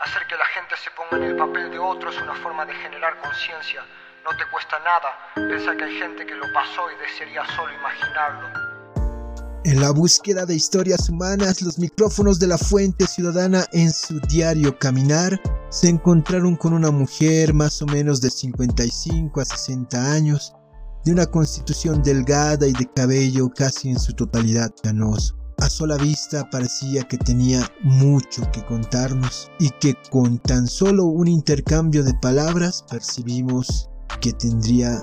Hacer que la gente se ponga en el papel de otro es una forma de generar conciencia. No te cuesta nada pensar que hay gente que lo pasó y desearía solo imaginarlo. En la búsqueda de historias humanas, los micrófonos de la Fuente Ciudadana en su diario Caminar se encontraron con una mujer más o menos de 55 a 60 años, de una constitución delgada y de cabello casi en su totalidad canoso. A sola vista parecía que tenía mucho que contarnos y que con tan solo un intercambio de palabras percibimos que tendría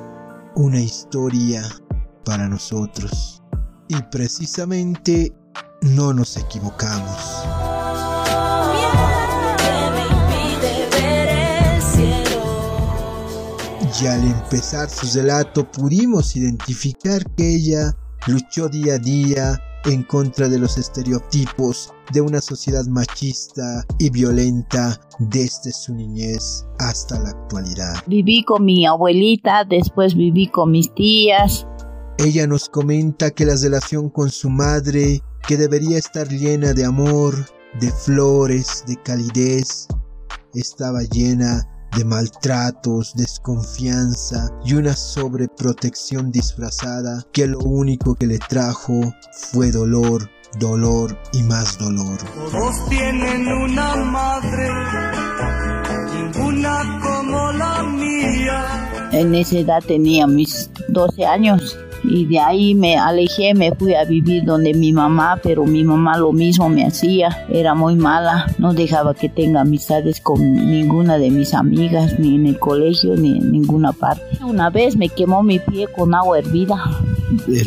una historia para nosotros. Y precisamente no nos equivocamos. Y al empezar su relato pudimos identificar que ella luchó día a día en contra de los estereotipos de una sociedad machista y violenta desde su niñez hasta la actualidad. Viví con mi abuelita, después viví con mis tías. Ella nos comenta que la relación con su madre, que debería estar llena de amor, de flores, de calidez, estaba llena de maltratos, desconfianza y una sobreprotección disfrazada que lo único que le trajo fue dolor, dolor y más dolor. Todos tienen una madre, ninguna como la mía. En esa edad tenía mis 12 años y de ahí me alejé, me fui a vivir donde mi mamá, pero mi mamá lo mismo me hacía, era muy mala, no dejaba que tenga amistades con ninguna de mis amigas, ni en el colegio, ni en ninguna parte. Una vez me quemó mi pie con agua hervida.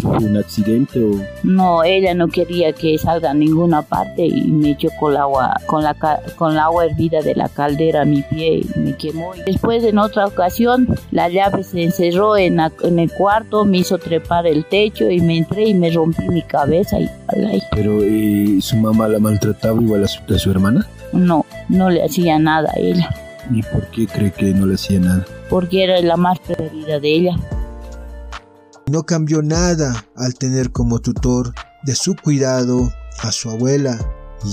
¿Fue un accidente o...? No, ella no quería que salga a ninguna parte y me echó con el agua, con la, con el agua hervida de la caldera a mi pie y me quemó. Después en otra ocasión la llave se encerró en, en el cuarto, me hizo trepar el techo y me entré y me rompí mi cabeza y Pero eh, su mamá la maltrataba igual a su, a su hermana? No, no le hacía nada a ella. ¿Y por qué cree que no le hacía nada? Porque era la más preferida de ella. No cambió nada al tener como tutor de su cuidado a su abuela,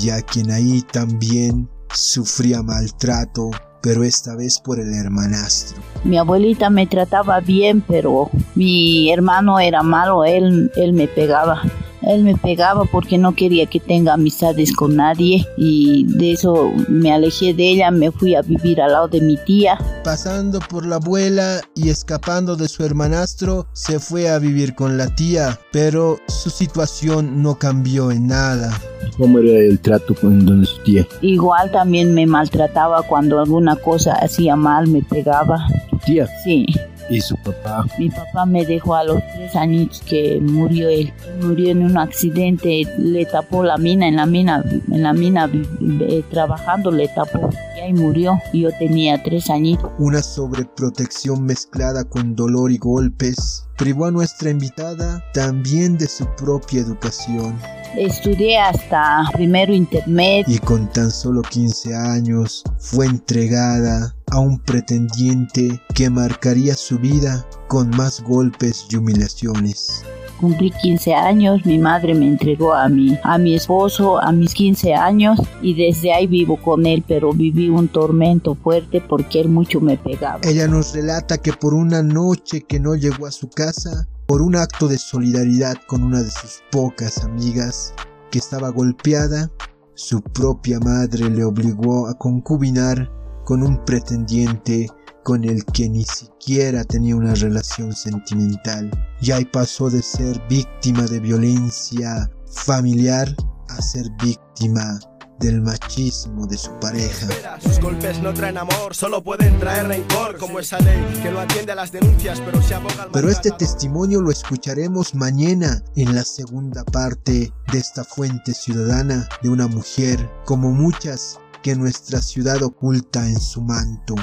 ya quien ahí también sufría maltrato, pero esta vez por el hermanastro. Mi abuelita me trataba bien, pero mi hermano era malo, él, él me pegaba. Él me pegaba porque no quería que tenga amistades con nadie y de eso me alejé de ella, me fui a vivir al lado de mi tía. Pasando por la abuela y escapando de su hermanastro, se fue a vivir con la tía, pero su situación no cambió en nada. ¿Cómo era el trato con donde su tía? Igual también me maltrataba cuando alguna cosa hacía mal, me pegaba. ¿Tu tía? Sí. ¿Y su papá? Mi papá me dejó a los tres años que murió él. Murió en un accidente, le tapó la mina, en la mina, en la mina eh, trabajando le tapó y ahí murió. Yo tenía tres añitos. Una sobreprotección mezclada con dolor y golpes privó a nuestra invitada también de su propia educación. Estudié hasta primero intermedio. Y con tan solo 15 años fue entregada a un pretendiente que marcaría su vida con más golpes y humillaciones. Cumplí 15 años, mi madre me entregó a mi, a mi esposo a mis 15 años y desde ahí vivo con él, pero viví un tormento fuerte porque él mucho me pegaba. Ella nos relata que por una noche que no llegó a su casa, por un acto de solidaridad con una de sus pocas amigas que estaba golpeada, su propia madre le obligó a concubinar con un pretendiente con el que ni siquiera tenía una relación sentimental. Y ahí pasó de ser víctima de violencia familiar a ser víctima del machismo de su pareja. Sus golpes no traen amor, solo pueden traer rencor, como esa ley que no atiende a las denuncias, pero se aboga al Pero este testimonio lo escucharemos mañana en la segunda parte de esta fuente ciudadana de una mujer, como muchas que nuestra ciudad oculta en su manto.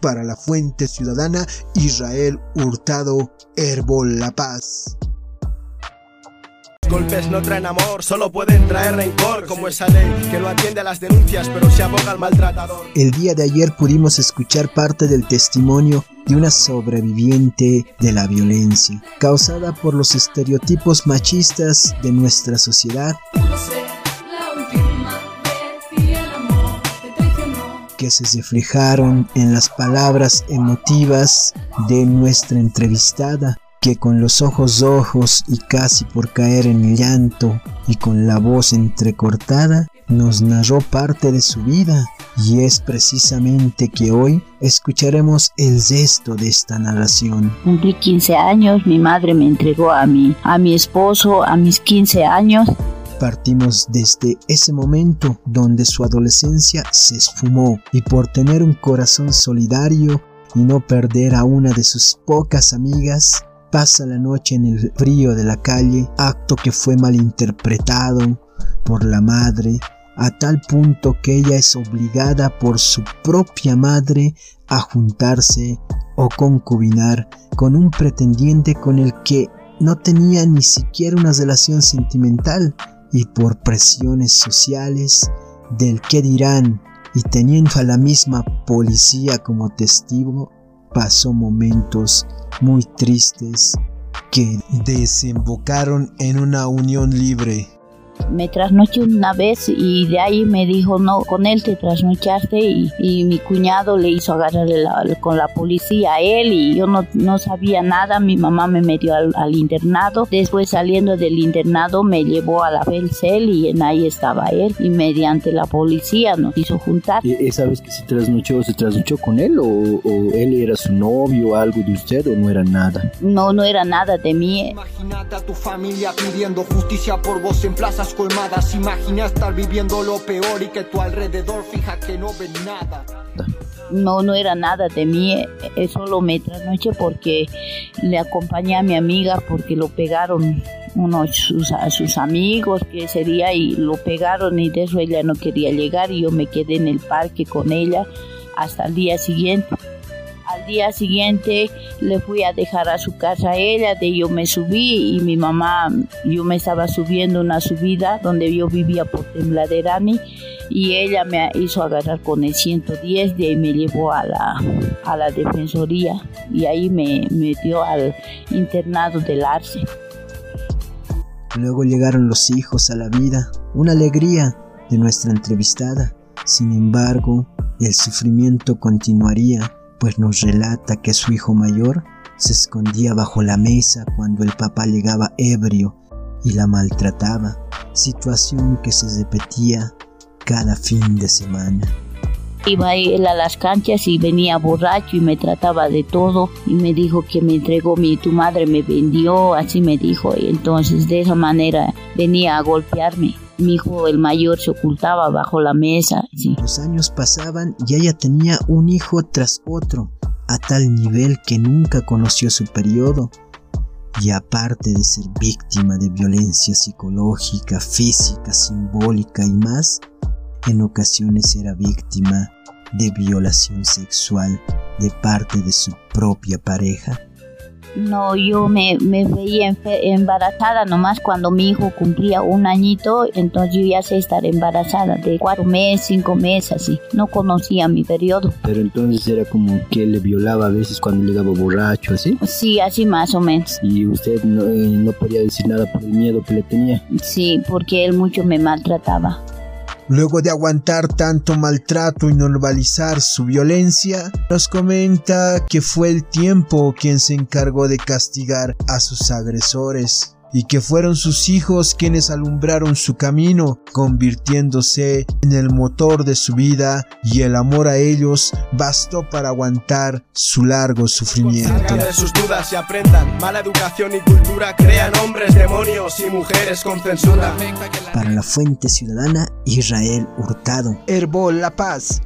Para la fuente ciudadana Israel Hurtado Herbol La Paz. Golpes no traen amor, solo pueden traer rencor, como esa ley que no atiende a las denuncias, pero se aboga al maltratador. El día de ayer pudimos escuchar parte del testimonio de una sobreviviente de la violencia causada por los estereotipos machistas de nuestra sociedad. que se reflejaron en las palabras emotivas de nuestra entrevistada, que con los ojos rojos y casi por caer en llanto y con la voz entrecortada, nos narró parte de su vida y es precisamente que hoy escucharemos el resto de esta narración. Cumplí 15 años, mi madre me entregó a mi, a mi esposo a mis 15 años. Partimos desde ese momento donde su adolescencia se esfumó y por tener un corazón solidario y no perder a una de sus pocas amigas, pasa la noche en el frío de la calle, acto que fue malinterpretado por la madre, a tal punto que ella es obligada por su propia madre a juntarse o concubinar con un pretendiente con el que no tenía ni siquiera una relación sentimental y por presiones sociales del que dirán y teniendo a la misma policía como testigo, pasó momentos muy tristes que desembocaron en una unión libre me trasnoché una vez y de ahí me dijo, no, con él te trasnochaste y, y mi cuñado le hizo agarrar con la policía a él y yo no, no sabía nada, mi mamá me metió al, internado, después saliendo del internado me llevó a la Belcel y en ahí estaba él y mediante la policía nos hizo juntar. ¿Y esa vez que se trasnochó, se trasnochó con él o, o él era su novio o algo de usted o no era nada? No, no era nada de mí. Imagínate a tu familia pidiendo justicia por vos en plazas colmadas. Imagina estar viviendo lo peor y que tu alrededor fija que no ven nada. No, no era nada de mí, solo me trasnoché porque le acompañé a mi amiga porque lo pegaron unos sus, sus amigos que ese día y lo pegaron y de eso ella no quería llegar y yo me quedé en el parque con ella hasta el día siguiente. Día siguiente le fui a dejar a su casa a ella, de yo me subí y mi mamá, yo me estaba subiendo una subida donde yo vivía por Tembladerani y ella me hizo agarrar con el 110 de ahí me llevó a la, a la defensoría y ahí me metió al internado del Arce. Luego llegaron los hijos a la vida, una alegría de nuestra entrevistada. Sin embargo, el sufrimiento continuaría pues nos relata que su hijo mayor se escondía bajo la mesa cuando el papá llegaba ebrio y la maltrataba, situación que se repetía cada fin de semana. Iba él a las canchas y venía borracho y me trataba de todo y me dijo que me entregó mi tu madre me vendió, así me dijo y entonces de esa manera venía a golpearme. Mi hijo, el mayor, se ocultaba bajo la mesa. Los años pasaban y ella tenía un hijo tras otro, a tal nivel que nunca conoció su periodo. Y aparte de ser víctima de violencia psicológica, física, simbólica y más, en ocasiones era víctima de violación sexual de parte de su propia pareja. No, yo me, me veía embarazada nomás cuando mi hijo cumplía un añito, entonces yo ya sé estar embarazada de cuatro meses, cinco meses, así. No conocía mi periodo. Pero entonces era como que le violaba a veces cuando le daba borracho, ¿así? Sí, así más o menos. ¿Y usted no, eh, no podía decir nada por el miedo que le tenía? Sí, porque él mucho me maltrataba. Luego de aguantar tanto maltrato y normalizar su violencia, nos comenta que fue el tiempo quien se encargó de castigar a sus agresores y que fueron sus hijos quienes alumbraron su camino, convirtiéndose en el motor de su vida y el amor a ellos bastó para aguantar su largo sufrimiento. de sus dudas y aprendan, mala educación y cultura crean hombres, demonios y mujeres con censura. Para la Fuente Ciudadana, Israel Hurtado. Herbol La Paz.